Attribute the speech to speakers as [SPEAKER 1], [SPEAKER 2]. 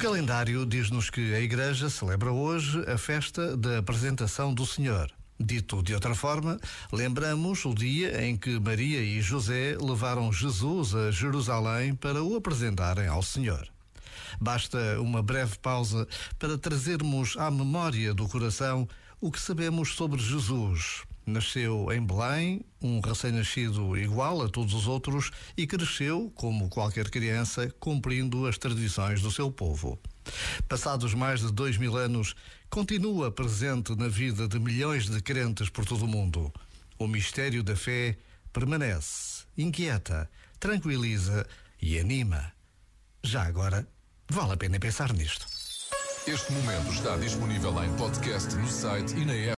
[SPEAKER 1] calendário diz-nos que a Igreja celebra hoje a festa da apresentação do Senhor. Dito de outra forma, lembramos o dia em que Maria e José levaram Jesus a Jerusalém para o apresentarem ao Senhor. Basta uma breve pausa para trazermos à memória do coração o que sabemos sobre Jesus, Nasceu em Belém, um recém-nascido igual a todos os outros, e cresceu, como qualquer criança, cumprindo as tradições do seu povo. Passados mais de dois mil anos, continua presente na vida de milhões de crentes por todo o mundo. O mistério da fé permanece, inquieta, tranquiliza e anima. Já agora, vale a pena pensar nisto.
[SPEAKER 2] Este momento está disponível em podcast no site e na app.